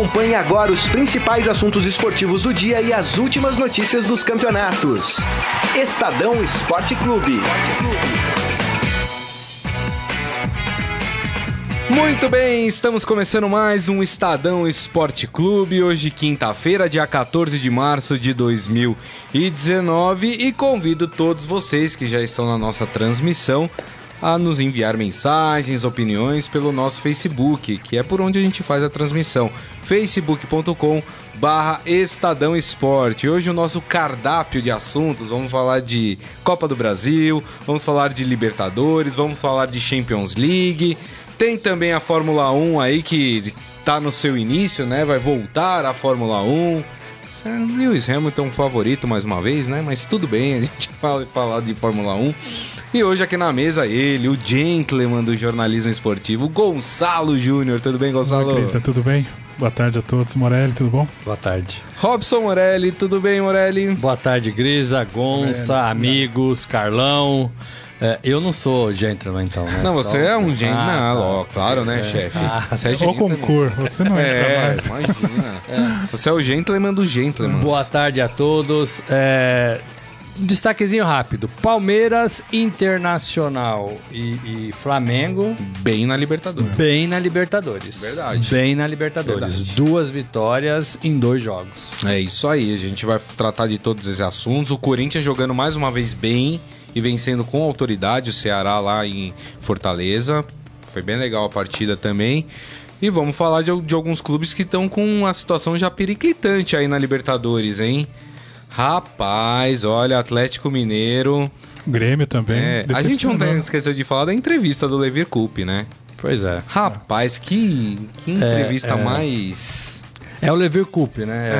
Acompanhe agora os principais assuntos esportivos do dia e as últimas notícias dos campeonatos. Estadão Esporte Clube. Muito bem, estamos começando mais um Estadão Esporte Clube. Hoje, quinta-feira, dia 14 de março de 2019. E convido todos vocês que já estão na nossa transmissão a nos enviar mensagens, opiniões pelo nosso Facebook, que é por onde a gente faz a transmissão. facebook.com barra Estadão Esporte. Hoje o nosso cardápio de assuntos, vamos falar de Copa do Brasil, vamos falar de Libertadores, vamos falar de Champions League. Tem também a Fórmula 1 aí que tá no seu início, né? Vai voltar a Fórmula 1. Lewis Hamilton favorito mais uma vez, né? Mas tudo bem, a gente vai falar de Fórmula 1. E hoje aqui na mesa ele, o gentleman do jornalismo esportivo, Gonçalo Júnior. Tudo bem, Gonçalo? Oi, Cris, tudo bem? Boa tarde a todos. Morelli, tudo bom? Boa tarde. Robson Morelli, tudo bem, Morelli? Boa tarde, Grisa, Gonça, Morelli. amigos, Carlão. É, eu não sou gentleman, então, né? Não, você Só... é um gentleman, ah, tá. ó, claro, né, é, chefe? Ah, você é gentleman. concurso, você não é, mais. imagina. É. Você é o gentleman do gentleman. Boa tarde a todos. É, um destaquezinho rápido: Palmeiras, Internacional e, e, Flamengo. Bem na Libertadores. Bem na Libertadores. Verdade. Bem na Libertadores. Verdade. Duas vitórias em dois jogos. É isso aí. A gente vai tratar de todos esses assuntos. O Corinthians jogando mais uma vez bem e vencendo com autoridade o Ceará lá em Fortaleza. Foi bem legal a partida também. E vamos falar de, de alguns clubes que estão com a situação já periquitante aí na Libertadores, hein? Rapaz, olha, Atlético Mineiro. Grêmio também. É, a gente não tem, esqueceu de falar da entrevista do Levir Coupe, né? Pois é. Rapaz, que, que entrevista é, é... mais é o Levir Coupe, né?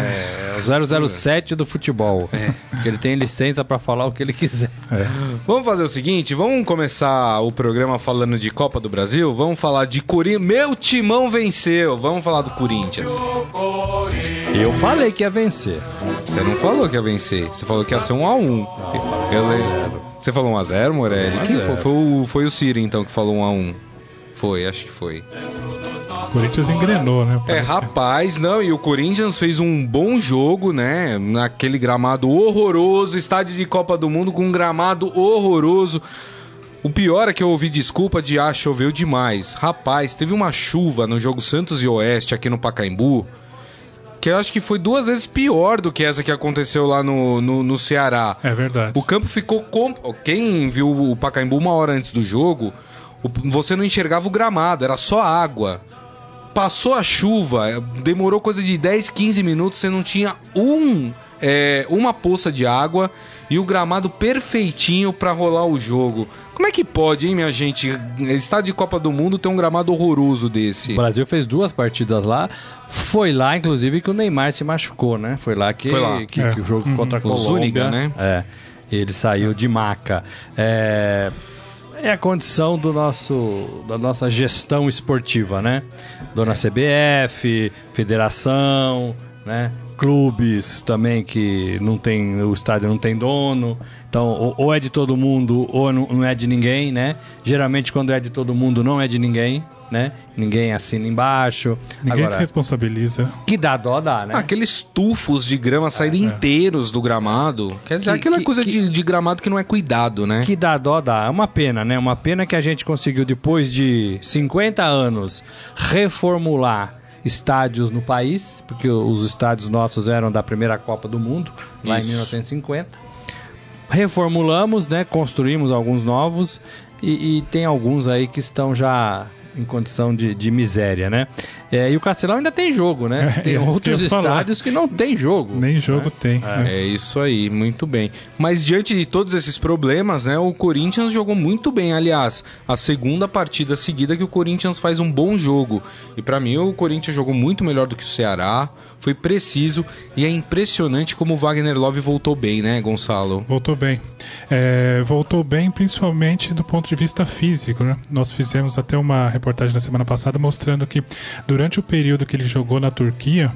É, é o 007 do futebol. É. Ele tem licença para falar o que ele quiser. É. Vamos fazer o seguinte, vamos começar o programa falando de Copa do Brasil, vamos falar de Corinthians. Meu timão venceu, vamos falar do Corinthians. Eu falei que ia vencer. Você não falou que ia vencer, você falou que ia ser um a um. Eu Você falou um a zero, Morelli? Quem foi? Foi o, foi o Ciro, então, que falou um a um. Foi, acho que foi. O Corinthians engrenou, né? É, rapaz, não, e o Corinthians fez um bom jogo, né? Naquele gramado horroroso, estádio de Copa do Mundo com um gramado horroroso. O pior é que eu ouvi desculpa de ah, choveu demais. Rapaz, teve uma chuva no jogo Santos e Oeste aqui no Pacaembu. Que eu acho que foi duas vezes pior do que essa que aconteceu lá no, no, no Ceará. É verdade. O campo ficou. Com... Quem viu o Pacaembu uma hora antes do jogo, você não enxergava o gramado, era só água. Passou a chuva, demorou coisa de 10, 15 minutos, você não tinha um é, uma poça de água e o gramado perfeitinho para rolar o jogo. Como é que pode, hein, minha gente? Estádio de Copa do Mundo tem um gramado horroroso desse. O Brasil fez duas partidas lá. Foi lá, inclusive, que o Neymar se machucou, né? Foi lá que, Foi lá. que, é. que o jogo uhum. contra a Colômbia... Zúñiga, né? É. Ele saiu de maca. É é a condição do nosso, da nossa gestão esportiva, né? Dona CBF, federação, né? Clubes também que não tem, o estádio não tem dono. Então, ou, é de todo mundo ou não é de ninguém, né? Geralmente, quando é de todo mundo, não é de ninguém, né? Ninguém assina embaixo. Ninguém Agora, se responsabiliza. Que dá dó, dá, né? Aqueles tufos de grama saírem é, inteiros do gramado. Quer dizer, que, aquela que, coisa que, de, de, gramado que não é cuidado, né? Que dá dó, dá. É uma pena, né? Uma pena que a gente conseguiu, depois de 50 anos, reformular estádios no país, porque os estádios nossos eram da primeira Copa do Mundo, lá Isso. em 1950 reformulamos, né? Construímos alguns novos e, e, tem alguns aí que estão já em condição de, de miséria, né? É, e o Castelão ainda tem jogo, né? É, tem é, outros que estádios que não tem jogo. Nem jogo né? tem. É. é. isso aí, muito bem. Mas diante de todos esses problemas, né? O Corinthians jogou muito bem. Aliás, a segunda partida seguida que o Corinthians faz um bom jogo. E para mim, o Corinthians jogou muito melhor do que o Ceará foi preciso e é impressionante como o Wagner Love voltou bem, né, Gonçalo? Voltou bem. É, voltou bem principalmente do ponto de vista físico, né? Nós fizemos até uma reportagem na semana passada mostrando que durante o período que ele jogou na Turquia,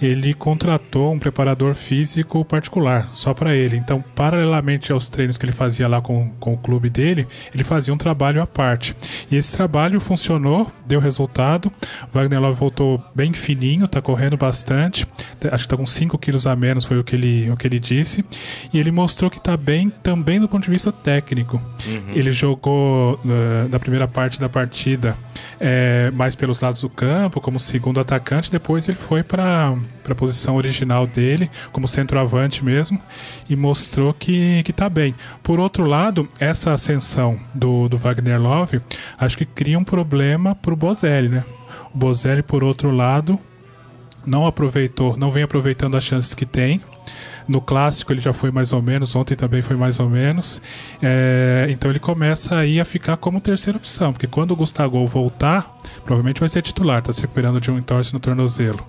ele contratou um preparador físico particular, só para ele. Então, paralelamente aos treinos que ele fazia lá com, com o clube dele, ele fazia um trabalho à parte. E esse trabalho funcionou, deu resultado. O Wagner Love voltou bem fininho, tá correndo bastante. Acho que tá com 5 quilos a menos, foi o que ele, o que ele disse. E ele mostrou que tá bem também do ponto de vista técnico. Uhum. Ele jogou uh, na primeira parte da partida é, mais pelos lados do campo, como segundo atacante. Depois ele foi para a posição original dele, como centroavante mesmo, e mostrou que, que tá bem. Por outro lado, essa ascensão do, do Wagner Love, acho que cria um problema para o Bozelli, né? O Bozelli, por outro lado, não aproveitou, não vem aproveitando as chances que tem. No clássico ele já foi mais ou menos, ontem também foi mais ou menos. É, então ele começa aí a ficar como terceira opção, porque quando o Gustavo voltar, provavelmente vai ser titular, está se recuperando de um entorse no tornozelo.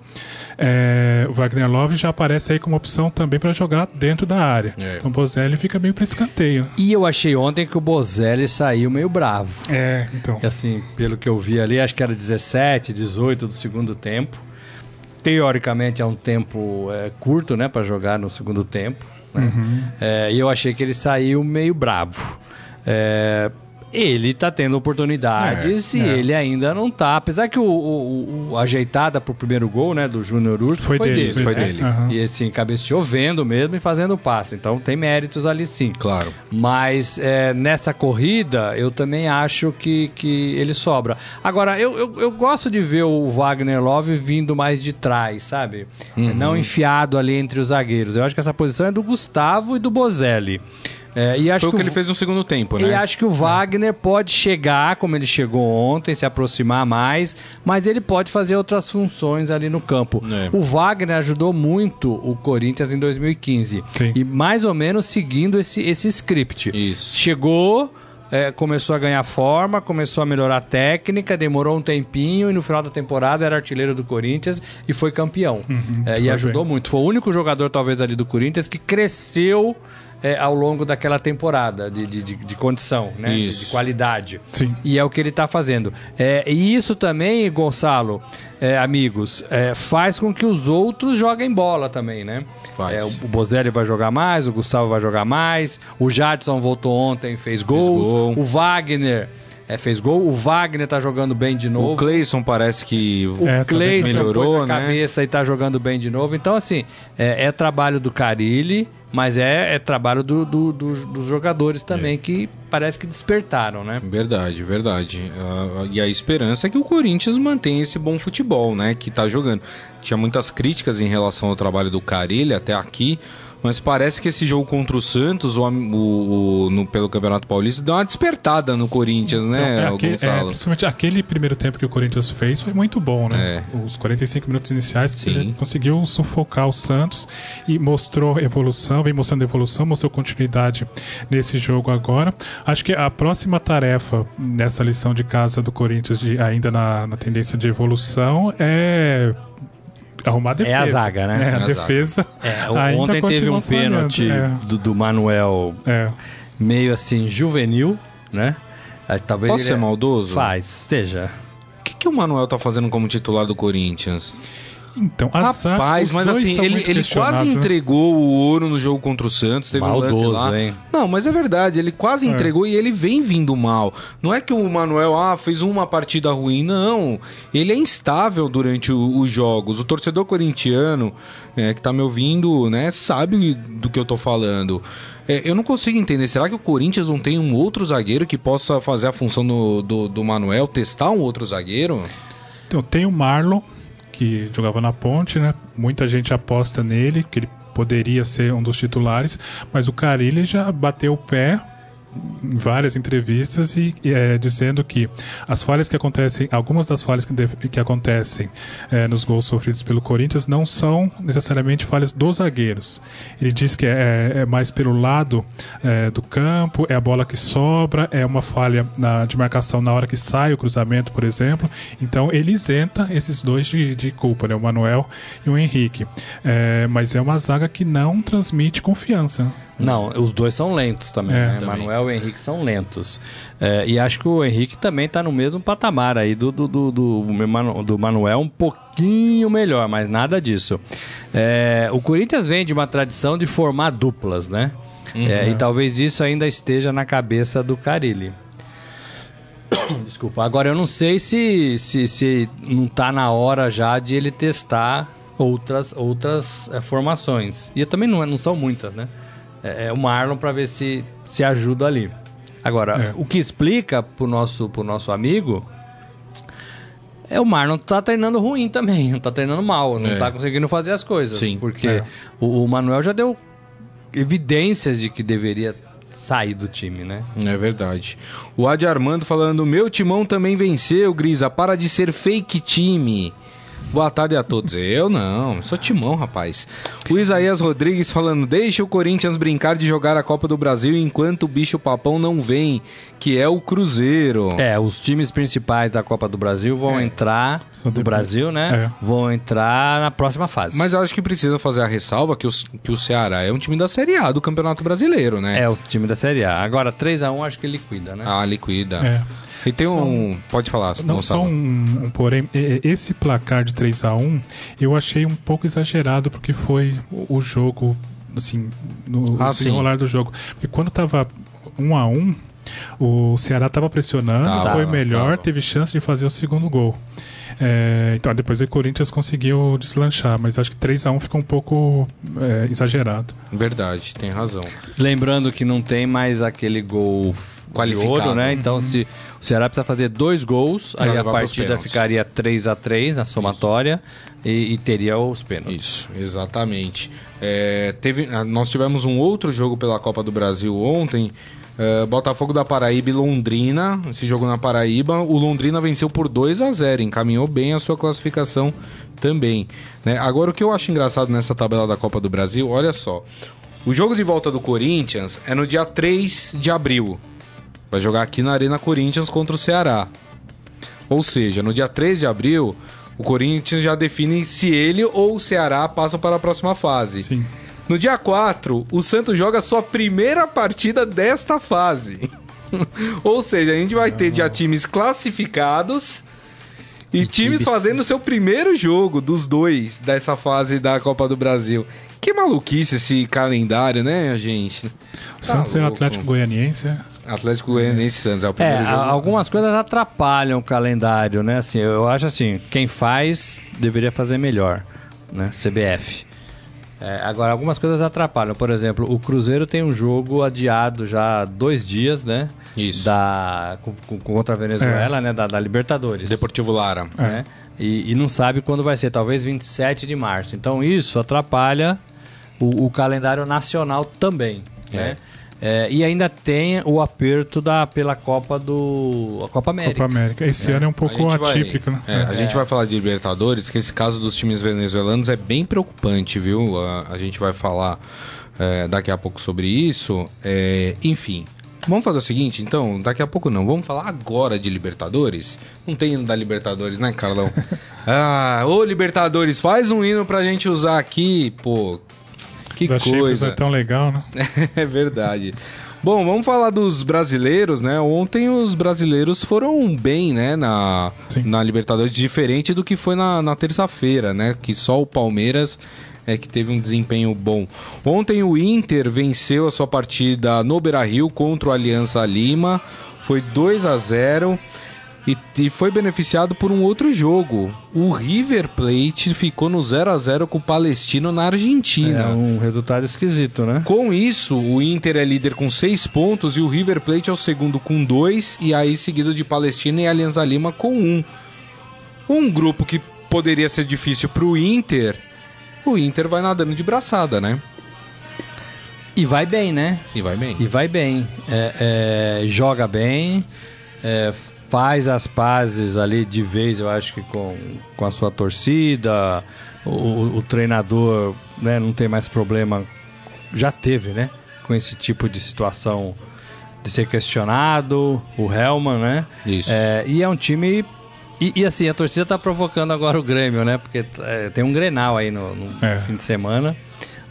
É, o Wagner Love já aparece aí como opção também para jogar dentro da área. É. Então o Bozelli fica meio para escanteio. E eu achei ontem que o Bozelli saiu meio bravo. É, então. E assim, pelo que eu vi ali, acho que era 17, 18 do segundo tempo teoricamente é um tempo é, curto, né, para jogar no segundo tempo. Né? Uhum. É, e eu achei que ele saiu meio bravo. É, ele tá tendo oportunidades é, e é. ele ainda não tá. Apesar que o, o, o ajeitada pro primeiro gol, né, do Júnior Urso foi, foi, dele. Foi né? dele. Uhum. E assim, cabeceou vendo mesmo e fazendo passe. Então tem méritos ali sim. Claro. Mas é, nessa corrida, eu também acho que, que ele sobra. Agora, eu, eu, eu, gosto de ver o Wagner Love vindo mais de trás, sabe? Uhum. Não enfiado ali entre os zagueiros. Eu acho que essa posição é do Gustavo e do Bozelli. É, e acho Foi o que, que ele fez no segundo tempo, né? E acho que o Wagner pode chegar, como ele chegou ontem, se aproximar mais, mas ele pode fazer outras funções ali no campo. É. O Wagner ajudou muito o Corinthians em 2015. Sim. E mais ou menos seguindo esse, esse script. Isso. Chegou. É, começou a ganhar forma, começou a melhorar a técnica, demorou um tempinho e no final da temporada era artilheiro do Corinthians e foi campeão. Uhum, é, e ajudou bem. muito. Foi o único jogador, talvez, ali do Corinthians que cresceu é, ao longo daquela temporada de, de, de, de condição, né? De, de, qualidade. Sim. E é o que ele está fazendo. É, e isso também, Gonçalo, é, amigos, é, faz com que os outros joguem bola também, né? Faz. É, o Bozelli vai jogar mais, o Gustavo vai jogar mais, o Jadson voltou ontem, fez gols, fez gol. o Wagner é, fez gol. O Wagner tá jogando bem de novo. O Cleison parece que o é, Cleison melhorou, pôs a né? cabeça e tá jogando bem de novo. Então, assim, é, é trabalho do Carilli, mas é, é trabalho do, do, do, dos jogadores também, é. que parece que despertaram, né? Verdade, verdade. Uh, e a esperança é que o Corinthians mantenha esse bom futebol, né? Que tá jogando. Tinha muitas críticas em relação ao trabalho do Carilli até aqui. Mas parece que esse jogo contra o Santos, o, o, o no, pelo Campeonato Paulista, deu uma despertada no Corinthians, né, então, é, aquele, é, principalmente aquele primeiro tempo que o Corinthians fez foi muito bom, né? É. Os 45 minutos iniciais que ele conseguiu sufocar o Santos e mostrou evolução, vem mostrando evolução, mostrou continuidade nesse jogo agora. Acho que a próxima tarefa nessa lição de casa do Corinthians, de, ainda na, na tendência de evolução, é arrumar a defesa. É a zaga, né? É, a, é defesa. É, ontem teve um pênalti é. do, do, Manuel é. meio assim, juvenil, né? Talvez Posso ser maldoso? Faz, seja. O que, que o Manuel tá fazendo como titular do Corinthians? Então, Rapaz, mas assim, ele, ele quase né? entregou o ouro no jogo contra o Santos. Teve Maldoso, um lá. hein? Não, mas é verdade, ele quase é. entregou e ele vem vindo mal. Não é que o Manuel ah, fez uma partida ruim, não. Ele é instável durante o, os jogos. O torcedor corintiano é, que tá me ouvindo, né, sabe do que eu tô falando. É, eu não consigo entender. Será que o Corinthians não tem um outro zagueiro que possa fazer a função do, do, do Manuel, testar um outro zagueiro? Então, tem o Marlon, que jogava na ponte, né? Muita gente aposta nele, que ele poderia ser um dos titulares, mas o Carilli já bateu o pé em várias entrevistas e, é, dizendo que as falhas que acontecem, algumas das falhas que, que acontecem é, nos gols sofridos pelo Corinthians não são necessariamente falhas dos zagueiros. Ele diz que é, é mais pelo lado é, do campo, é a bola que sobra, é uma falha na, de marcação na hora que sai o cruzamento, por exemplo. Então ele isenta esses dois de, de culpa, né? o Manuel e o Henrique. É, mas é uma zaga que não transmite confiança. Não, os dois são lentos também, é, né? Também. Manuel e Henrique são lentos. É, e acho que o Henrique também está no mesmo patamar aí do, do, do, do, do Manuel, um pouquinho melhor, mas nada disso. É, o Corinthians vem de uma tradição de formar duplas, né? Uhum. É, e talvez isso ainda esteja na cabeça do Carilli. Desculpa. Agora eu não sei se, se, se não está na hora já de ele testar outras, outras é, formações. E também não, não são muitas, né? É, é o Marlon para ver se, se ajuda ali. Agora, é. o que explica pro nosso, pro nosso amigo é o Marlon tá treinando ruim também, não tá treinando mal, não é. tá conseguindo fazer as coisas. Sim. Porque é. o, o Manuel já deu evidências de que deveria sair do time, né? É verdade. O Adi Armando falando: meu timão também venceu, Grisa. Para de ser fake time. Boa tarde a todos. Eu não, sou timão, rapaz. O Isaías Rodrigues falando: deixa o Corinthians brincar de jogar a Copa do Brasil enquanto o bicho papão não vem, que é o Cruzeiro. É, os times principais da Copa do Brasil vão é. entrar do Brasil, né? É. Vão entrar na próxima fase. Mas eu acho que precisa fazer a ressalva que, os, que o Ceará é um time da Série A do Campeonato Brasileiro, né? É, o time da Série A. Agora, 3 a 1 acho que liquida, né? Ah, liquida. É. E tem só um. Pode falar, Não, só um, um, porém. Esse placar de 3 a 1 eu achei um pouco exagerado, porque foi o jogo, assim, no ah, desenrolar do jogo. Porque quando tava 1 a 1 o Ceará estava pressionando, tava, foi melhor, tava. teve chance de fazer o segundo gol. É, então, depois o Corinthians conseguiu deslanchar, mas acho que 3 a 1 ficou um pouco é, exagerado. Verdade, tem razão. Lembrando que não tem mais aquele gol qualificado, né? Então, uhum. se o Ceará precisa fazer dois gols, aí a partida ficaria 3 a 3 na somatória e, e, teria os pênaltis. Isso, exatamente. É, teve, ah, nós tivemos um outro jogo pela Copa do Brasil ontem. É, Botafogo da Paraíba e Londrina, esse jogo na Paraíba, o Londrina venceu por 2 a 0 encaminhou bem a sua classificação também. Né? Agora, o que eu acho engraçado nessa tabela da Copa do Brasil, olha só. O jogo de volta do Corinthians é no dia 3 de abril. Vai jogar aqui na Arena Corinthians contra o Ceará. Ou seja, no dia 3 de abril, o Corinthians já define se ele ou o Ceará passam para a próxima fase. Sim. No dia 4, o Santos joga sua primeira partida desta fase. ou seja, a gente vai ter já times classificados e, times fazendo seu primeiro jogo dos dois dessa fase da Copa do Brasil. Que maluquice esse calendário, né, gente? Tá Santos é o Atlético Goianiense. É? Atlético Goianiense Santos é o primeiro é, jogo. Algumas coisas atrapalham o calendário, né? Assim, eu acho assim, quem faz deveria fazer melhor, né? CBF. É, agora, algumas coisas atrapalham. Por exemplo, o Cruzeiro tem um jogo adiado já há dois dias, né? Isso. Da, com, contra a Venezuela, é. né? Da, da, Libertadores. Deportivo Lara. Né? E, e, não sabe quando vai ser, talvez 27 de março. Então isso atrapalha o, o calendário nacional também, é. né? É, e ainda tem o aperto da, pela Copa do. A Copa América. Copa América. Esse é. ano é um pouco atípico, vai, né? É, a é. gente vai falar de Libertadores, que esse caso dos times venezuelanos é bem preocupante, viu? A, a gente vai falar é, daqui a pouco sobre isso. É, enfim, Vamos fazer o seguinte, então, daqui a pouco não, vamos falar agora de Libertadores. Não tem hino da Libertadores, né, Carlão? ah, ô Libertadores, faz um hino pra gente usar aqui, pô. Que da coisa. é tão legal, né? é verdade. Bom, vamos falar dos brasileiros, né? Ontem os brasileiros foram bem, né, na, na Libertadores, diferente do que foi na, na terça-feira, né? Que só o Palmeiras é que teve um desempenho bom. Ontem o Inter venceu a sua partida no Beira-Rio contra o Aliança Lima, foi 2 a 0 e, e, foi beneficiado por um outro jogo. O River Plate ficou no 0 a 0 com o Palestino na Argentina. É um resultado esquisito, né? Com isso, o Inter é líder com 6 pontos e o River Plate é o segundo com 2 e aí seguido de Palestina e Alianza Lima com 1. Um. um grupo que poderia ser difícil para o Inter o Inter vai nadando de braçada, né? E vai bem, né? E vai bem. E vai bem. É, é, joga bem, é, faz as pazes ali de vez, eu acho que com, com a sua torcida. O, o treinador né, não tem mais problema, já teve, né? Com esse tipo de situação de ser questionado, o Helman, né? Isso. É, e é um time e, e, assim, a torcida tá provocando agora o Grêmio, né? Porque é, tem um Grenal aí no, no é. fim de semana.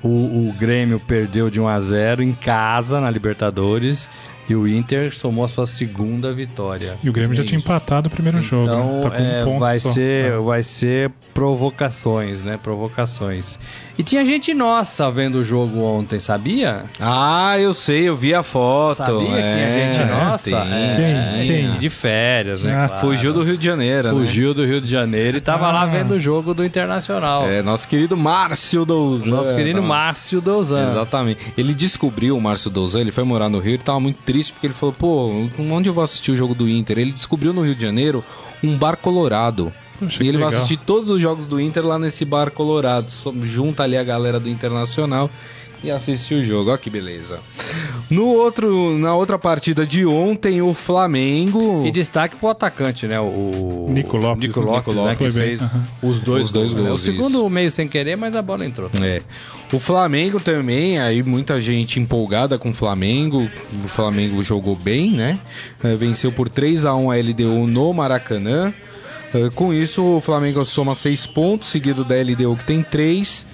O, o Grêmio perdeu de 1 a 0 em casa na Libertadores. E o Inter somou a sua segunda vitória. E o Grêmio é já tinha empatado o primeiro então, jogo. Então, né? tá é, um vai, ser, é. vai ser provocações, né? Provocações. E tinha gente nossa vendo o jogo ontem, sabia? Ah, eu sei, eu vi a foto. Sabia que tinha é, gente nossa? Tem, é, quem? De férias, né? Ah, claro. Fugiu do Rio de Janeiro, né? Fugiu né? do Rio de Janeiro e tava ah. lá vendo o jogo do Internacional. É, nosso querido Márcio Douzan. Nosso querido Márcio Douzan. Exatamente. Ele descobriu o Márcio Douzan, ele foi morar no Rio e tava muito triste porque ele falou, pô, onde eu vou assistir o jogo do Inter? Ele descobriu no Rio de Janeiro um bar colorado. Poxa, e ele vai assistir todos os jogos do Inter lá nesse bar colorado. Junta ali a galera do Internacional e assiste o jogo. Olha que beleza. No outro, na outra partida de ontem, o Flamengo. E destaque pro atacante, né? O Nico Lopes, Nico Lopes, Nico Lopes né? Que fez uhum. os dois, os dois gols. Né? O segundo isso. meio sem querer, mas a bola entrou. É. O Flamengo também, aí muita gente empolgada com o Flamengo. O Flamengo jogou bem, né? É, venceu por 3 a 1 a LDU no Maracanã. É, com isso, o Flamengo soma 6 pontos, seguido da LDU que tem 3.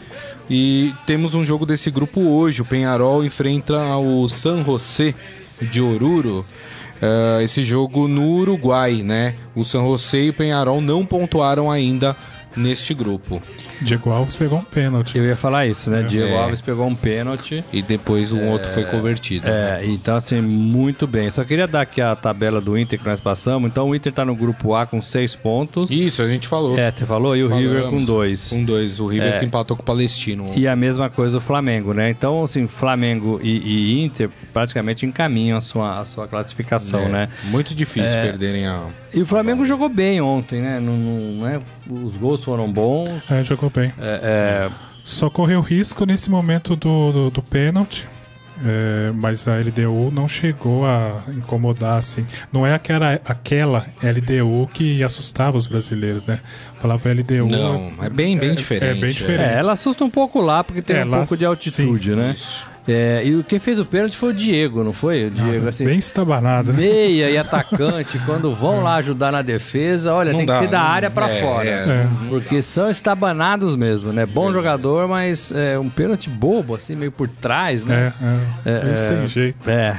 E temos um jogo desse grupo hoje. O Penharol enfrenta o San José de Oruro. Uh, esse jogo no Uruguai, né? O San José e o Penharol não pontuaram ainda neste grupo. Diego Alves pegou um pênalti. Eu ia falar isso, né? É. Diego Alves pegou um pênalti. E depois um é... outro foi convertido. É, né? então assim, muito bem. Só queria dar aqui a tabela do Inter que nós passamos. Então o Inter tá no grupo A com seis pontos. Isso, a gente falou. É, você falou? E o Falamos. River com dois. Com dois. O River é. que empatou com o Palestino. E a mesma coisa o Flamengo, né? Então, assim, Flamengo e, e Inter praticamente encaminham a sua, a sua classificação, é. né? Muito difícil é. perderem a. E o Flamengo jogou bem ontem, né? Não, não, é? Os gols foram bons. É, jogou bem. É, é... Só correu risco nesse momento do, do, do pênalti. É, mas a LDU não chegou a incomodar assim. Não é aquela, aquela LDU que assustava os brasileiros, né? Falava LDU. Não, é bem, bem diferente. É, é bem diferente. É, ela assusta um pouco lá porque tem um pouco de altitude, sim. né? Isso. É, e quem fez o pênalti foi o Diego, não foi? O Diego, Nossa, assim, bem estabanado, né? Meia e atacante, quando vão lá ajudar na defesa, olha, não tem dá, que ser da área para é, fora. É, porque são estabanados mesmo, né? Bom jogador, mas é um pênalti bobo, assim, meio por trás, né? É, é, é sem jeito. É.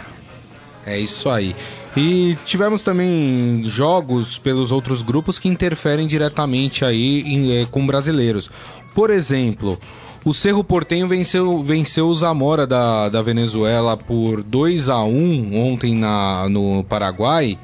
É isso aí. E tivemos também jogos pelos outros grupos que interferem diretamente aí em, com brasileiros. Por exemplo, o Cerro Portenho venceu, venceu o Zamora da, da Venezuela por 2 a 1 ontem na, no Paraguai.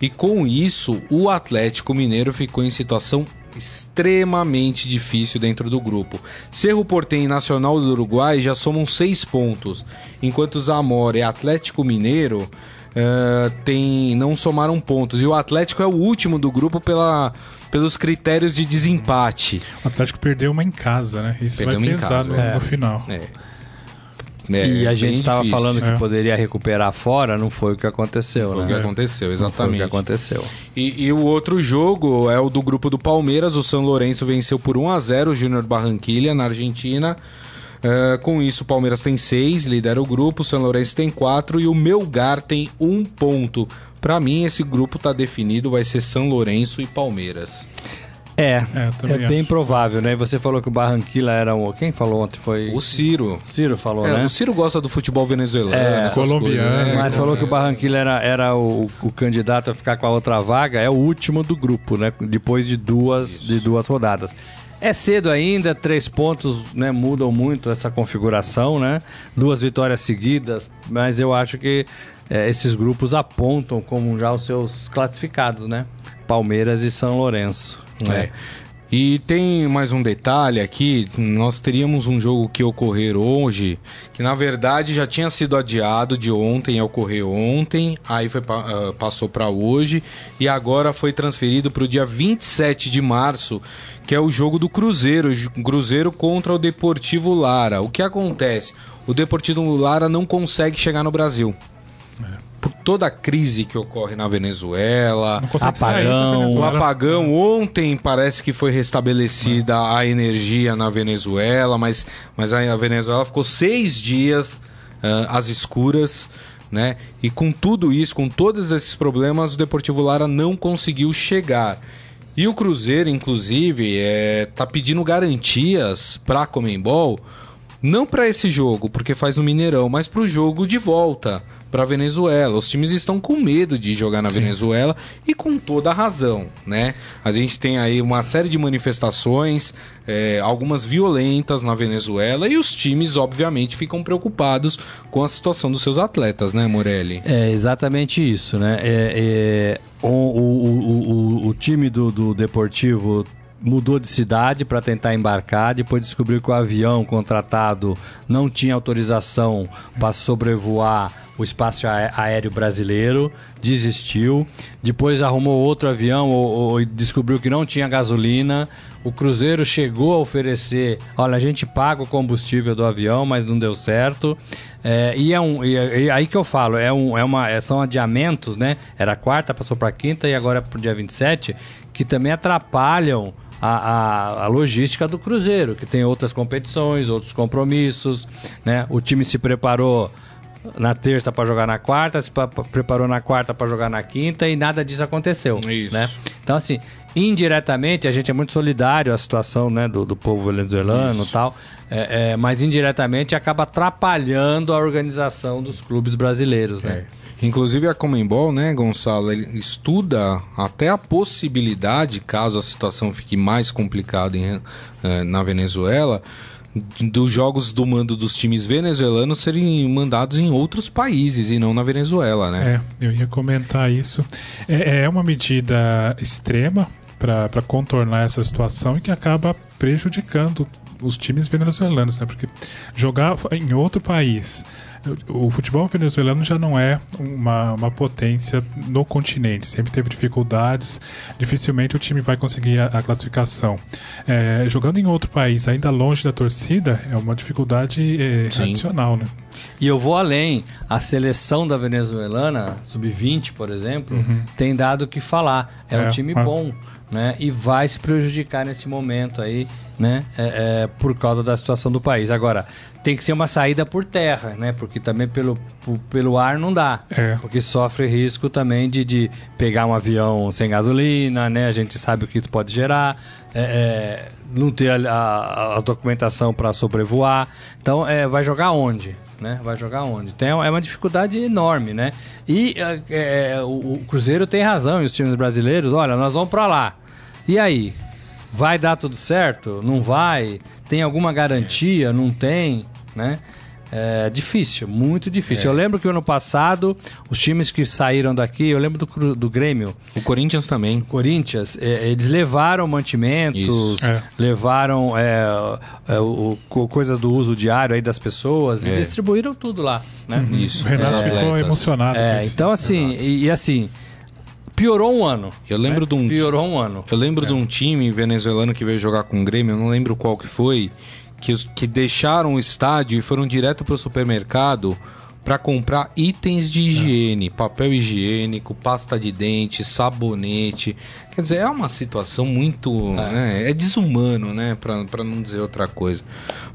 E com isso, o Atlético Mineiro ficou em situação extremamente difícil dentro do grupo. Cerro Portenho e Nacional do Uruguai já somam seis pontos, enquanto Zamora e Atlético Mineiro uh, tem, não somaram pontos. E o Atlético é o último do grupo pela pelos critérios de desempate. O Atlético perdeu uma em casa, né? Isso perdeu vai pesar no, é. no, final. É. É, e a gente estava falando que é. poderia recuperar fora, não foi o que aconteceu, foi né? o que aconteceu, exatamente. O que aconteceu. E, e, o outro jogo é o do grupo do Palmeiras. O São Lourenço venceu por 1 a 0 o Júnior Barranquilha na Argentina. Uh, com isso, o Palmeiras tem 6, lidera o grupo, o São Lourenço tem 4 e o Melgar tem 1 um ponto. Para mim, esse grupo tá definido, vai ser São Lourenço e Palmeiras. É, é, é bem provável, né? Você falou que o Barranquilla era um. Quem falou ontem? Foi. O Ciro. Ciro falou, é, né? O Ciro gosta do futebol venezuelano, é, colombiano. Coisas, né? Mas falou que o Barranquilla era, era o, o, candidato a ficar com a outra vaga, é o último do grupo, né? Depois de duas, de duas rodadas. É cedo ainda, três pontos né, mudam muito essa configuração, né? Duas vitórias seguidas, mas eu acho que é, esses grupos apontam como já os seus classificados, né? Palmeiras e São Lourenço. É. E tem mais um detalhe aqui: nós teríamos um jogo que ocorrer hoje, que na verdade já tinha sido adiado de ontem, ocorreu ontem, aí foi, uh, passou para hoje e agora foi transferido para o dia 27 de março, que é o jogo do Cruzeiro, Cruzeiro contra o Deportivo Lara. O que acontece? O Deportivo Lara não consegue chegar no Brasil por toda a crise que ocorre na Venezuela, apagão, Venezuela. o apagão ontem parece que foi restabelecida a energia na Venezuela, mas, mas a Venezuela ficou seis dias uh, às escuras. Né? E com tudo isso, com todos esses problemas, o Deportivo Lara não conseguiu chegar. E o Cruzeiro, inclusive, é, tá pedindo garantias para a Comembol Não para esse jogo, porque faz no Mineirão, mas para o jogo de volta para Venezuela. Os times estão com medo de jogar na Sim. Venezuela e com toda a razão, né? A gente tem aí uma série de manifestações, é, algumas violentas na Venezuela e os times, obviamente, ficam preocupados com a situação dos seus atletas, né, Morelli? É exatamente isso, né? É, é, o, o, o, o, time do, do Deportivo mudou de cidade para tentar embarcar, depois descobriu que o avião contratado não tinha autorização para sobrevoar o espaço aéreo brasileiro, desistiu. Depois arrumou outro avião ou, descobriu que não tinha gasolina. O Cruzeiro chegou a oferecer: olha, a gente paga o combustível do avião, mas não deu certo. É, e é um. E, e aí que eu falo, é um, é uma, é, são adiamentos, né? Era quarta, passou para quinta e agora é para o dia 27, que também atrapalham. A, a, a, logística do Cruzeiro, que tem outras competições, outros compromissos, né? O time se preparou na terça para jogar na quarta, se preparou na quarta para jogar na quinta e nada disso aconteceu. Isso. Né? Então, assim, indiretamente, a gente é muito solidário à situação né, do, do povo venezuelano e tal, é, é, mas indiretamente acaba atrapalhando a organização dos clubes brasileiros, né? É. Inclusive a Comembol, né, Gonçalo, estuda até a possibilidade, caso a situação fique mais complicada em, eh, na Venezuela, dos jogos do mando dos times venezuelanos serem mandados em outros países e não na Venezuela, né? É, eu ia comentar isso. É, é uma medida extrema para contornar essa situação e que acaba prejudicando os times venezuelanos, né? Porque jogar em outro país o futebol venezuelano já não é uma, uma potência no continente, sempre teve dificuldades, dificilmente o time vai conseguir a, a classificação. É, jogando em outro país, ainda longe da torcida, é uma dificuldade é, adicional, né? E eu vou além. A seleção da venezuelana, sub-20, por exemplo, uhum. tem dado o que falar. É, é um time é. Né? E vai se prejudicar nesse momento aí, né? É, é, por causa da situação do país. Agora, tem que ser uma saída por terra, né? Porque também pelo, pelo ar não dá. É. Porque sofre risco também de, de pegar um avião sem gasolina, né? A gente sabe o que isso pode gerar. É, é, não ter a, a, a documentação para sobrevoar. Então, é, vai jogar onde? Né? Vai jogar onde? Então, é uma dificuldade enorme, né? E é, é, o, o, Cruzeiro tem razão e os times brasileiros, olha, nós vamos para lá. E aí? Vai dar tudo certo? Não vai? Tem alguma garantia? Não tem? Né? É difícil, muito difícil. É. Eu lembro que ano passado, os times que saíram daqui, eu lembro do, do Grêmio. O Corinthians também. O Corinthians, é, eles levaram mantimentos, é. levaram é, é, o, o, coisas do uso diário aí das pessoas e é. distribuíram tudo lá. Né? Uhum. Isso. O Renato ficou emocionado. É, então, assim, e, e assim piorou um ano. Eu lembro né? de um piorou um ano. Eu lembro é. de um time venezuelano que veio jogar com o Grêmio, eu não lembro qual que foi, que, que deixaram o estádio e foram direto para o supermercado para comprar itens de higiene, papel higiênico, pasta de dente, sabonete. Quer dizer, é uma situação muito. É, né, é desumano, né? Para não dizer outra coisa.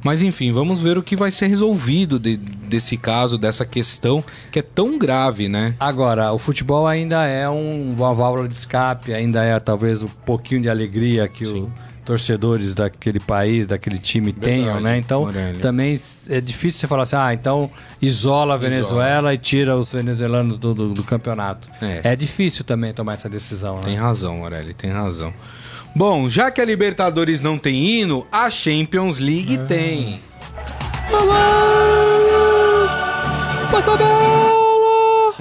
Mas enfim, vamos ver o que vai ser resolvido de, desse caso, dessa questão que é tão grave, né? Agora, o futebol ainda é um, uma válvula de escape, ainda é talvez um pouquinho de alegria que Sim. o torcedores daquele país, daquele time Verdade, tenham, né? Então, Morelli. também é difícil você falar assim, ah, então isola a Venezuela isola. e tira os venezuelanos do, do, do campeonato. É. é. difícil também tomar essa decisão, né? Tem razão, Morelli, tem razão. Bom, já que a Libertadores não tem hino, a Champions League ah. tem. Passa a bola!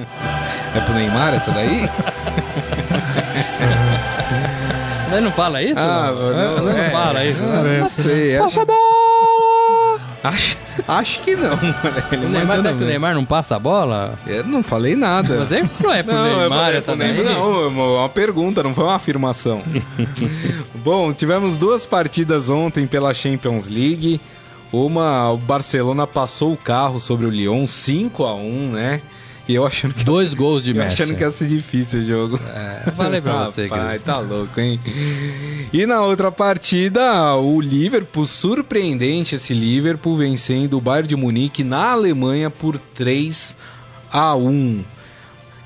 É pro Neymar essa daí? Ele não fala isso? Ah, não, não, não é, fala isso. Não, não sei. Passa a bola! Acho, acho que não. Ele o Neymar, será que o Neymar não passa a bola? Eu não falei nada. Você não é pro não, Neymar essa daí? Não, é uma pergunta, não foi uma afirmação. Bom, tivemos duas partidas ontem pela Champions League. Uma, o Barcelona passou o carro sobre o Lyon, 5 a 1 né? E eu achando que. Dois gols de Messi. achando que ia ser difícil o jogo. É, falei pra você, Pai, tá louco, hein? E na outra partida, o Liverpool, surpreendente esse Liverpool, vencendo o Bayern de Munique na Alemanha por 3 a 1.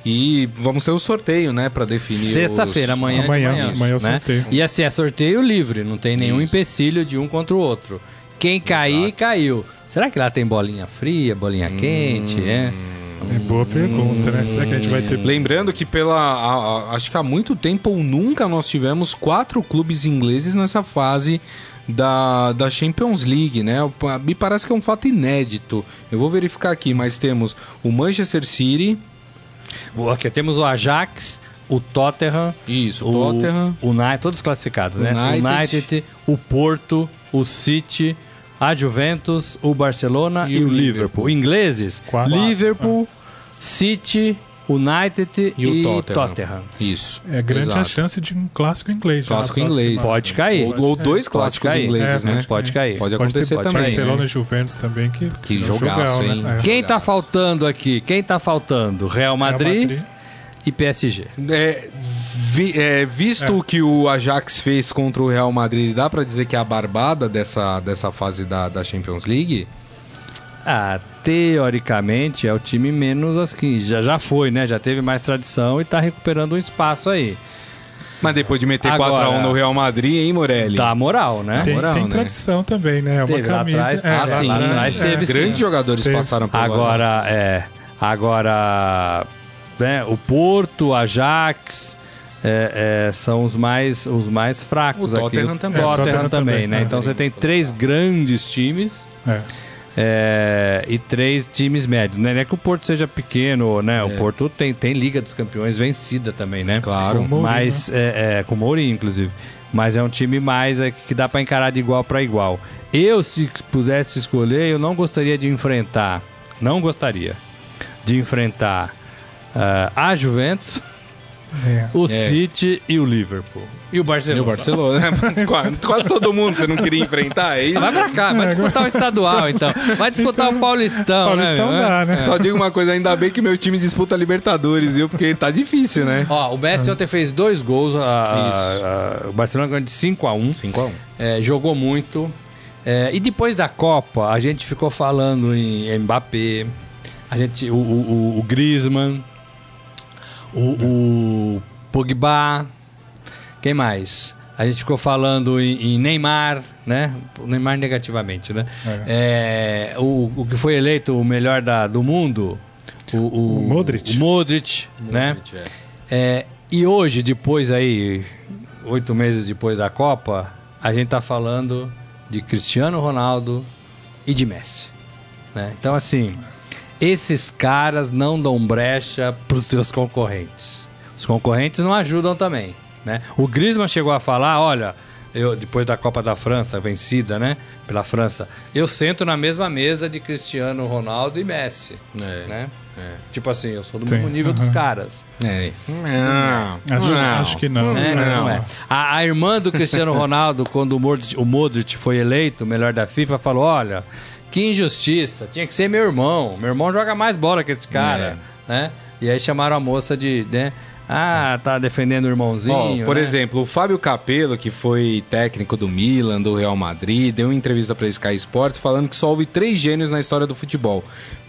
E vamos ter o sorteio, né, para definir. Sexta-feira, os... amanhã. Amanhã, manhã, amanhã é o né? sorteio. E assim, é sorteio livre, não tem nenhum Isso. empecilho de um contra o outro. quem cair, Exato. caiu. Será que lá tem bolinha fria, bolinha hum... quente? É. É boa pergunta, né? Será que a gente vai ter. Lembrando que pela. A, a, acho que há muito tempo ou nunca nós tivemos quatro clubes ingleses nessa fase da, da Champions League, né? Me parece que é um fato inédito. Eu vou verificar aqui, mas temos o Manchester City. Aqui temos o Ajax, o Tottenham. Isso, o Tottenham. O United, todos classificados, né? United. O United, o Porto, o City, a Juventus, o Barcelona e, e o Liverpool. Liverpool. Ingleses, Quatro. Liverpool. City, United e, o Tottenham. Tottenham. Isso. É grande Exato. a chance de um clássico inglês. Clássico inglês. Pode cair. Ou, ou dois clássicos ingleses, é, né? Pode cair. Pode acontecer pode também. Barcelona e Juventus também que que jogaço, hein? Né? Quem tá faltando aqui? Quem tá faltando? Real Madrid. Real Madrid e PSG. É, vi, é, visto é. o que o Ajax fez contra o Real Madrid, dá para dizer que é a barbada dessa, dessa fase da, da Champions League? Ah, teoricamente é o time menos assim, já, já foi, né? Já teve mais tradição e tá recuperando um espaço aí. Mas depois de meter 4x1 no Real Madrid, hein, Morelli? Dá moral, né? Tem, moral, tem né? tradição também, né? É uma teve camisa. Lá atrás, é, ah, sim. Lá atrás teve, Grandes jogadores teve. passaram por Agora, é. Agora né? O Porto, Ajax, é, é, são os mais, os mais fracos o aqui. Tottenham também. O Tottenham, Tottenham também, também, né? É. Então você tem três grandes times. É. É, e três times médios. Não é que o Porto seja pequeno, né? É. O Porto tem, tem Liga dos Campeões vencida também, né? Claro. Com mas é, é, com o Mourinho, inclusive. Mas é um time mais é, que dá para encarar de igual para igual. Eu, se pudesse escolher, eu não gostaria de enfrentar. Não gostaria de enfrentar uh, a Juventus, é. o é. City e o Liverpool. E o Barcelona. E o Barcelona. quase, quase, todo mundo você não queria enfrentar, é isso? Vai pra cá, vai disputar o estadual, então. Vai disputar então, o Paulistão, Paulistão né? Dá, né? Só digo uma coisa, ainda bem que meu time disputa Libertadores, viu? Porque tá difícil, né? Ó, o Messi ontem fez dois gols. A, a, a, o Barcelona ganhou de 5x1. 5x1. É, jogou muito. É, e depois da Copa, a gente ficou falando em Mbappé, a gente, o, o, o Griezmann, o, o Pogba. Quem mais? A gente ficou falando em, em Neymar, né? O Neymar negativamente, né? É. É, o, o que foi eleito o melhor da, do mundo, o, o, o Modric, o Modric, né? Modric, é. é. e hoje, depois aí, oito meses depois da Copa, a gente tá falando de Cristiano Ronaldo e de Messi. Né? Então, assim, esses caras não dão brecha para os seus concorrentes. Os concorrentes não ajudam também, né? O Griezmann chegou a falar, olha, eu depois da Copa da França vencida, né, pela França, eu sento na mesma mesa de Cristiano Ronaldo e Messi, é, né? É. Tipo assim, eu sou do Sim, mesmo nível dos caras. É. Não, acho, não, acho que não. É, não. não é. A, a, irmã do Cristiano Ronaldo, quando o Modric, o Modric foi eleito melhor da FIFA, falou: olha, que injustiça, tinha que ser meu irmão. Meu irmão joga mais bola que esse cara, é. né? E aí chamaram a moça de, né? Ah, tá defendendo o irmãozinho. Oh, por né? exemplo, o Fábio Capello, que foi técnico do Milan, do Real Madrid, deu uma entrevista para Sky Sports falando que só houve três gênios na história do futebol: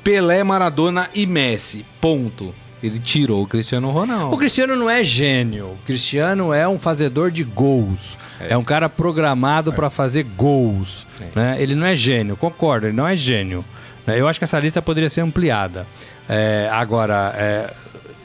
Pelé, Maradona e Messi. Ponto. Ele tirou o Cristiano Ronaldo. O Cristiano não é gênio. O Cristiano é um fazedor de gols. É, é um cara programado é. para fazer gols. É. Né? Ele não é gênio, concordo, ele não é gênio. Né? Eu acho que essa lista poderia ser ampliada. É, agora, é,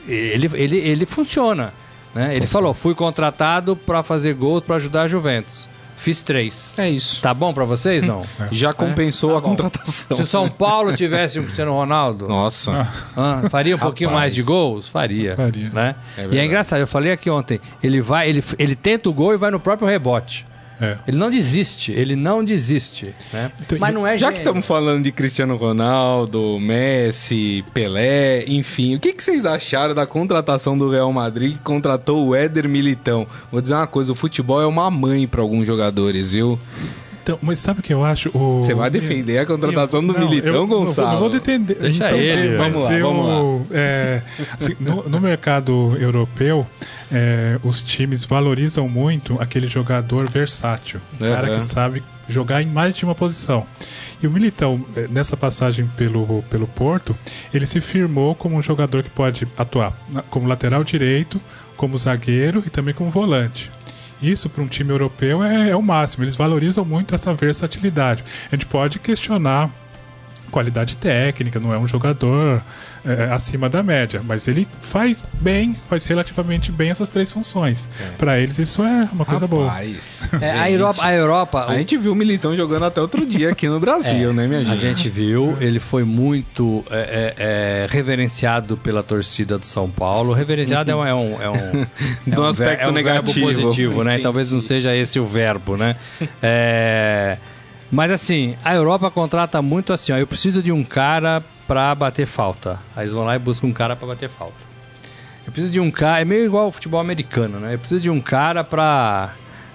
ele, ele, ele funciona. Né? Ele falou: fui contratado para fazer gols para ajudar a Juventus. Fiz três. É isso. Tá bom para vocês, não? É. Já compensou é? tá a bom. contratação. Se o São Paulo tivesse um Cristiano Ronaldo... Nossa. Ah, faria um pouquinho mais de gols? Faria. Faria. Né? É e é engraçado, eu falei aqui ontem, ele vai, ele, ele tenta o gol e vai no próprio rebote. É. Ele não desiste, ele não desiste. Né? Então, Mas não é Já que estamos falando de Cristiano Ronaldo, Messi, Pelé, enfim, o que, que vocês acharam da contratação do Real Madrid que contratou o Éder Militão? Vou dizer uma coisa, o futebol é uma mãe para alguns jogadores, viu? Então, mas sabe o que eu acho? O... Você vai defender a contratação eu, do não, Militão, eu, Gonçalo? Não, vou defender. Deixa então, ele. Vamos lá, vamos o, lá. É, assim, no, no, mercado europeu, é, os times valorizam muito aquele jogador versátil. Uhum. cara que sabe jogar em mais de uma posição. E o Militão, é, nessa passagem pelo, pelo Porto, ele se firmou como um jogador que pode atuar como lateral direito, como zagueiro e também como volante. Isso para um time europeu é, é o máximo. Eles valorizam muito essa versatilidade. A gente pode questionar qualidade técnica, não é um jogador é, acima da média, mas ele faz bem, faz relativamente bem essas três funções. É. Para eles isso é uma coisa Rapaz. boa. É, a Europa, a Europa, a o... gente viu o Militão jogando até outro dia aqui no Brasil, é, né, minha gente? A gente viu, ele foi muito é, é, reverenciado pela torcida do São Paulo. Reverenciado uhum. é um é um, é um, aspecto um negativo, positivo, né? Talvez não seja esse o verbo, né? É mas assim, a Europa contrata muito assim, ó, eu preciso de um cara para bater falta. Aí eles vão lá e buscam um cara para bater falta. Eu preciso de um cara, é meio igual o futebol americano, né? Eu preciso de um cara para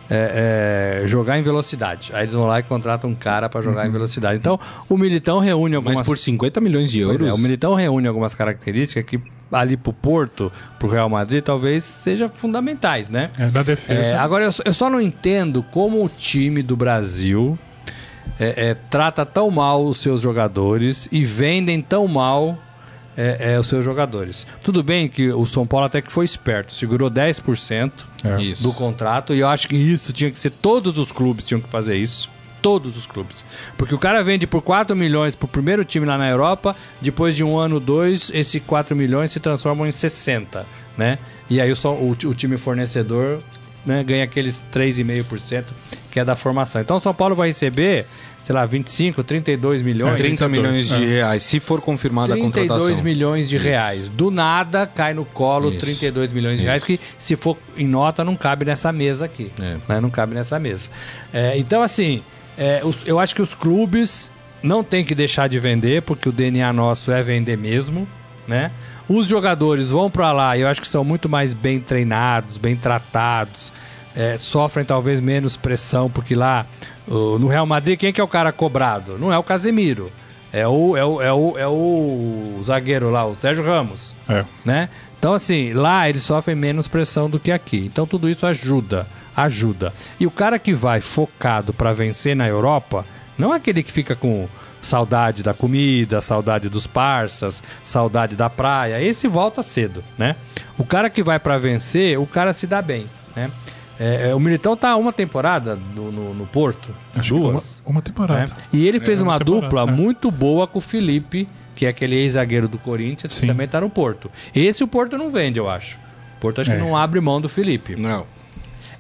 é, é, jogar em velocidade. Aí eles vão lá e contratam um cara para jogar uhum. em velocidade. Então, o Militão reúne algumas... Mas por 50 milhões de euros? É, o Militão reúne algumas características que ali pro Porto, pro Real Madrid, talvez sejam fundamentais, né? É, da defesa. É, agora, eu, eu só não entendo como o time do Brasil é, é, trata tão mal os seus jogadores e vendem tão mal é, é, os seus jogadores. Tudo bem que o São Paulo até que foi esperto, segurou 10% é. do contrato e eu acho que isso tinha que ser todos os clubes tinham que fazer isso. Todos os clubes. Porque o cara vende por 4 milhões pro primeiro time lá na Europa, depois de um ano, dois, esses 4 milhões se transformam em 60, né? E aí o, o, o time fornecedor né, ganha aqueles 3,5% que é da formação. Então o São Paulo vai receber, sei lá, 25, 32 milhões. É, 30 milhões de é. reais, se for confirmada a contratação. 32 milhões de reais. Do nada cai no colo Isso. 32 milhões de reais, que se for em nota não cabe nessa mesa aqui. É. Né? Não cabe nessa mesa. É, então, assim, é, os, eu acho que os clubes não tem que deixar de vender, porque o DNA nosso é vender mesmo, né? Os jogadores vão para lá e eu acho que são muito mais bem treinados, bem tratados é, sofrem talvez menos pressão, porque lá no Real Madrid, quem que é o cara cobrado? Não é o Casemiro. É o, é o, é o, é o zagueiro lá, o Sérgio Ramos. É. Né? Então, assim, lá eles sofrem menos pressão do que aqui. Então, tudo isso ajuda. Ajuda. E o cara que vai focado para vencer na Europa, não é aquele que fica com saudade da comida, saudade dos parças, saudade da praia. Esse volta cedo, né? O cara que vai para vencer, o cara se dá bem, né? É, é, o Militão tá uma temporada no, no, no Porto. Acho duas. Uma, uma, temporada. É. E ele fez é, uma, uma dupla é. muito boa com o Felipe, que é aquele ex-zagueiro do Corinthians, Sim. que também tá no Porto. Esse o Porto não vende, eu acho. O Porto acho que é. não abre mão do Felipe. Não.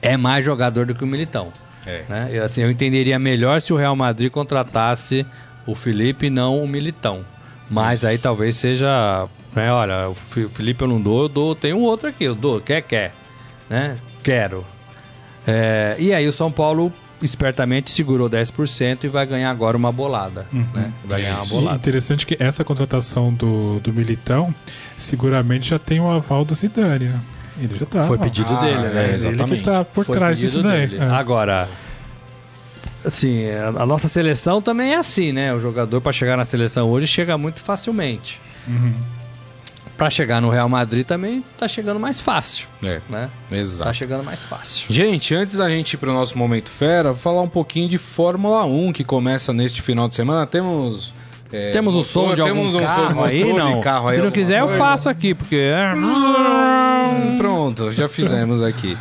É mais jogador do que o Militão. É. Né? Eu, assim, eu entenderia melhor se o Real Madrid contratasse o Felipe e não o Militão. Mas Isso. aí talvez seja. Né, olha, o Felipe eu não dou, eu dou, tem um outro aqui, eu dou, quer, quer. Né? Quero. É, e aí o São Paulo espertamente segurou 10% e vai ganhar agora uma bolada. Uhum. Né? Vai ganhar uma bolada. E interessante que essa contratação do, do Militão seguramente já tem o aval do Zidane, né? Ele já tá. Foi pedido ah, dele, né? É, exatamente. Ele que tá por Foi trás disso daí. É. Agora, assim, a, a, nossa seleção também é assim, né? O jogador para chegar na seleção hoje chega muito facilmente. Uhum para chegar no Real Madrid também tá chegando mais fácil. É, né? Exato. Tá chegando mais fácil. Gente, antes da gente ir pro nosso momento fera, vou falar um pouquinho de Fórmula 1 que começa neste final de semana. Temos é, temos o som de algum um carro aí, não? Carro aí, Se não quiser, eu faço aqui, porque... É- Pronto, já fizemos aqui.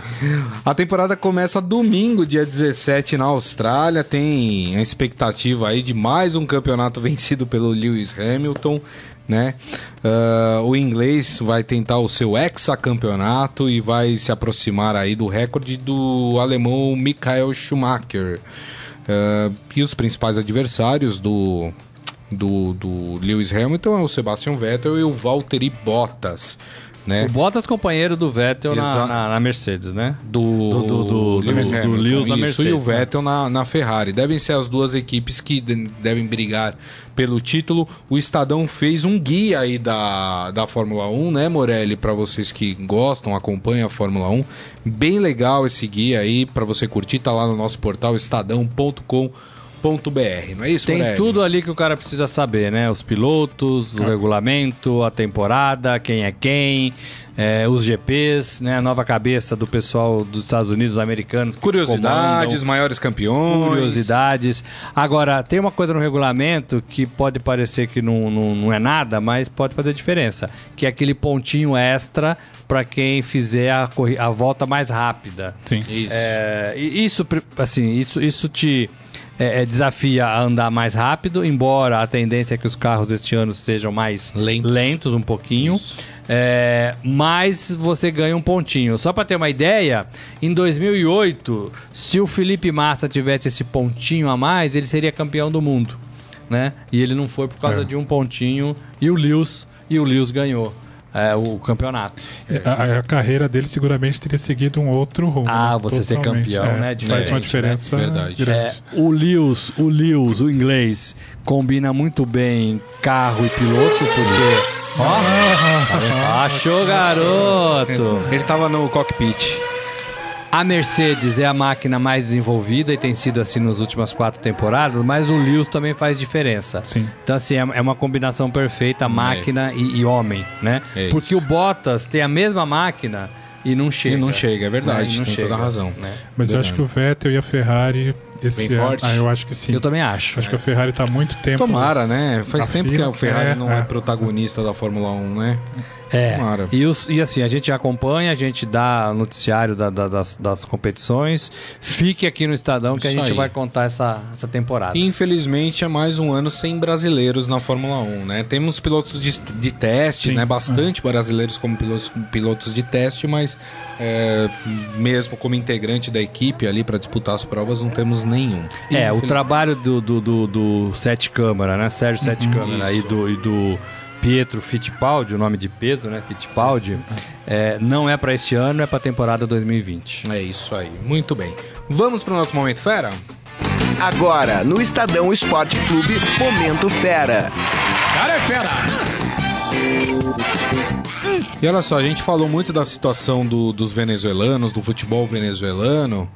A temporada começa domingo, dia 17, na Austrália. Tem a expectativa aí de mais um campeonato vencido pelo Lewis Hamilton né? Uh, o inglês vai tentar o seu hexacampeonato e vai se aproximar aí do recorde do alemão Michael Schumacher. Uh, e os principais adversários do, do, do Lewis Hamilton é o Sebastian Vettel e o Valtteri Bottas né? O Bottas companheiro do Vettel na, na, na, Mercedes, né? Do, do, do, do, Lewis, do, do Lewis na Mercedes. e o Vettel na, na Ferrari. Devem ser as duas equipes que devem brigar pelo título. O Estadão fez um guia aí da, da Fórmula 1, né, Morelli? Para vocês que gostam, acompanham a Fórmula 1. Bem legal esse guia aí para você curtir. Tá lá no nosso portal estadão.com.br não é isso, Tem Morelli? tudo ali que o cara precisa saber, né? Os pilotos, o regulamento, a temporada, quem é quem, é, os GPs, né? A nova cabeça do pessoal dos Estados Unidos, americanos. Curiosidades, comandam, maiores campeões. Curiosidades. Agora, tem uma coisa no regulamento que pode parecer que não, não, não é nada, mas pode fazer diferença. Que é aquele pontinho extra para quem fizer a, a volta mais rápida. Sim. Isso. É, isso, assim, isso, isso te é, é, desafia a andar mais rápido, embora a tendência é que os carros este ano sejam mais lentos, lentos um pouquinho. É, mas você ganha um pontinho. Só para ter uma ideia, em 2008, se o Felipe Massa tivesse esse pontinho a mais, ele seria campeão do mundo, né? E ele não foi por causa é. de um pontinho e o Lewis e o Lewis ganhou é, o campeonato. É, a, a, carreira dele seguramente teria seguido um outro rumo. Ah, você ser campeão, é, né? Faz uma diferença né? Verdade. É, o Lewis, o Lewis, o inglês, combina muito bem carro e piloto, porque... Ó, oh, achou garoto! Ele tava no cockpit. A Mercedes é a máquina mais desenvolvida e tem sido assim nas últimas quatro temporadas, mas o Lewis também faz diferença. Sim. Então, assim, é, é uma combinação perfeita, máquina é. e, e, homem, né? É Porque o Bottas tem a mesma máquina e não chega. E não chega, é verdade, não tem chega, toda a razão. Né? Mas verdade. eu acho que o Vettel e a Ferrari esse Bem ano, forte? Ah, eu acho que sim. Eu também acho. Acho é. que a Ferrari está há muito tempo. Tomara, né? Faz tempo que a Ferrari é, não é, é protagonista da Fórmula 1, né? É. E, os, e, assim, a gente acompanha, a gente dá noticiário da, da, das, das, competições. Fique aqui no Estadão que Isso a gente aí. vai contar essa, essa temporada. infelizmente é mais um ano sem brasileiros na Fórmula 1, né? Temos pilotos de, de teste, Sim. né? Bastante uhum. brasileiros como pilotos, pilotos de teste, mas é, mesmo como integrante da equipe ali para disputar as provas, não temos nenhum. É, o trabalho do, do, do, do Sete Câmara, né? Sérgio Sete uhum, Câmara e do, e do Pietro Fittipaldi, o nome de peso, né? Fittipaldi, é, não é para este ano, é para a temporada 2020. É isso aí, muito bem. Vamos para o nosso Momento Fera? Agora, no Estadão Esporte Clube, Momento Fera. Cara é fera! E olha só, a gente falou muito da situação do, dos venezuelanos, do futebol venezuelano,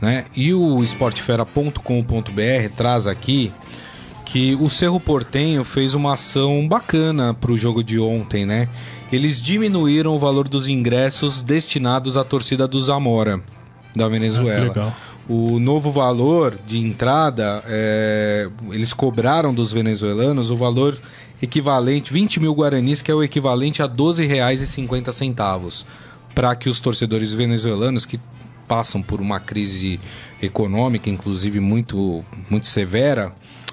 né? E o esportefera.com.br traz aqui que o Cerro Portenho fez uma ação bacana para o jogo de ontem, né? Eles diminuíram o valor dos ingressos destinados à torcida do Zamora, da Venezuela. Ah, o novo valor de entrada, é, eles cobraram dos venezuelanos o valor equivalente, 20 mil guaranis, que é o equivalente a R$ 12,50, para que os torcedores venezuelanos que passam por uma crise econômica, inclusive muito, muito severa,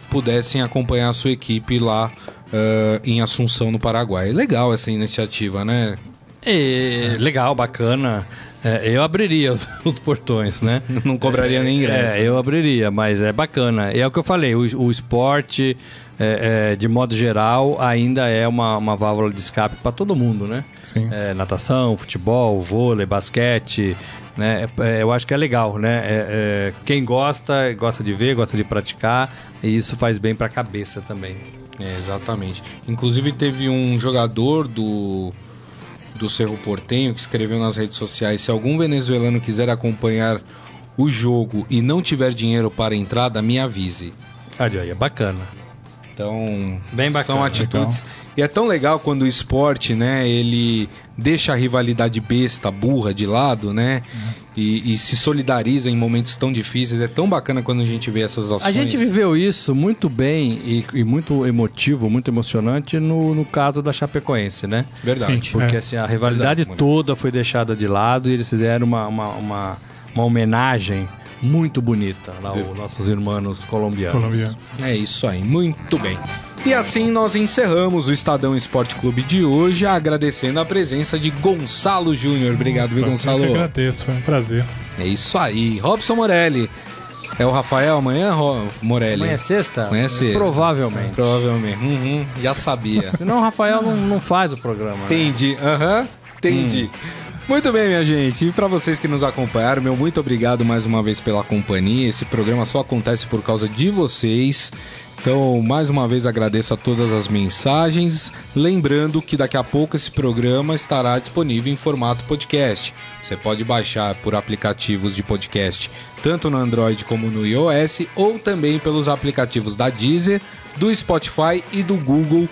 pudessem acompanhar a sua equipe lá uh, em Assunção, no Paraguai. Legal essa iniciativa, né? É, legal, bacana. É, eu abriria os, os, portões, né? Não cobraria nem ingresso. É, eu abriria, mas é bacana. É o que eu falei, o, o esporte, é, é, de modo geral, ainda é uma, uma válvula de escape para todo mundo, né? Sim. É, natação, futebol, vôlei, basquete, né? É, eu acho que é legal, né? É, é, quem gosta, gosta de ver, gosta de praticar, e isso faz bem para a cabeça também. É, exatamente. Inclusive teve um jogador do do Cerro Portenho que escreveu nas redes sociais: se algum venezuelano quiser acompanhar o jogo e não tiver dinheiro para entrada, me avise. Olha é bacana. Então, Bem bacana, são atitudes. Legal. E é tão legal quando o esporte, né, ele deixa a rivalidade besta, burra de lado, né? Uhum. E, e, se solidariza em momentos tão difíceis. É tão bacana quando a gente vê essas ações. A gente viveu isso muito bem e, e muito emotivo, muito emocionante no, no caso da Chapecoense, né? Verdade. Sim, porque é. assim, a rivalidade Verdade, toda foi deixada de lado e eles fizeram uma, uma, uma, uma homenagem muito bonita lá, os nossos irmãos colombianos. colombianos. É isso aí, muito bem. E assim nós encerramos o Estadão Esporte Clube de hoje, agradecendo a presença de Gonçalo Júnior. Obrigado, viu, Gonçalo? Eu que agradeço, foi um prazer. É isso aí. Robson Morelli. É o Rafael amanhã, Morelli? Amanhã é sexta? Amanhã é sexta. Provavelmente. Provavelmente. Uhum, já sabia. Senão o Rafael não, não faz o programa. Né? Entendi. Aham, né? uhum, entendi. Hum. Muito bem, minha gente. E para vocês que nos acompanharam, meu muito obrigado mais uma vez pela companhia. Esse programa só acontece por causa de vocês. Então, mais uma vez agradeço a todas as mensagens. Lembrando que daqui a pouco esse programa estará disponível em formato podcast. Você pode baixar por aplicativos de podcast, tanto no Android como no iOS, ou também pelos aplicativos da Deezer, do Spotify e do Google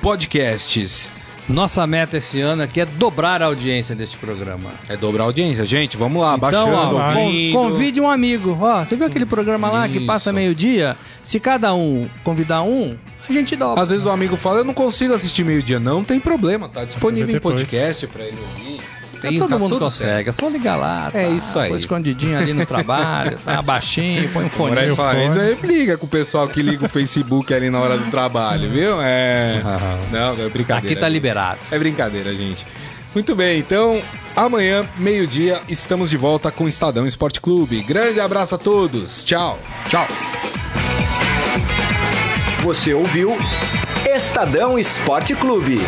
Podcasts. Nossa meta esse ano aqui é dobrar a audiência desse programa. É dobrar a audiência, gente. Vamos lá, então, baixando, ó, ouvindo. Convide um amigo. Ó, você viu aquele programa lá Isso. que passa meio-dia? Se cada um convidar um, a gente dobra. Às vezes o amigo fala, eu não consigo assistir meio-dia. Não tem problema, tá disponível em podcast para ele ouvir. Tem, todo tá mundo consegue, certo. é só ligar lá. É tá, é isso aí. Põe escondidinho ali no trabalho, tá baixinho, põe um fone. Aí fala, isso aí liga com o pessoal que liga o Facebook ali na hora do trabalho, viu? É. Não, é brincadeira. Aqui tá liberado. É brincadeira, gente. Muito bem, então amanhã, meio-dia, estamos de volta com o Estadão Esporte Clube. Grande abraço a todos. Tchau. Tchau. Você ouviu Estadão Esporte Clube.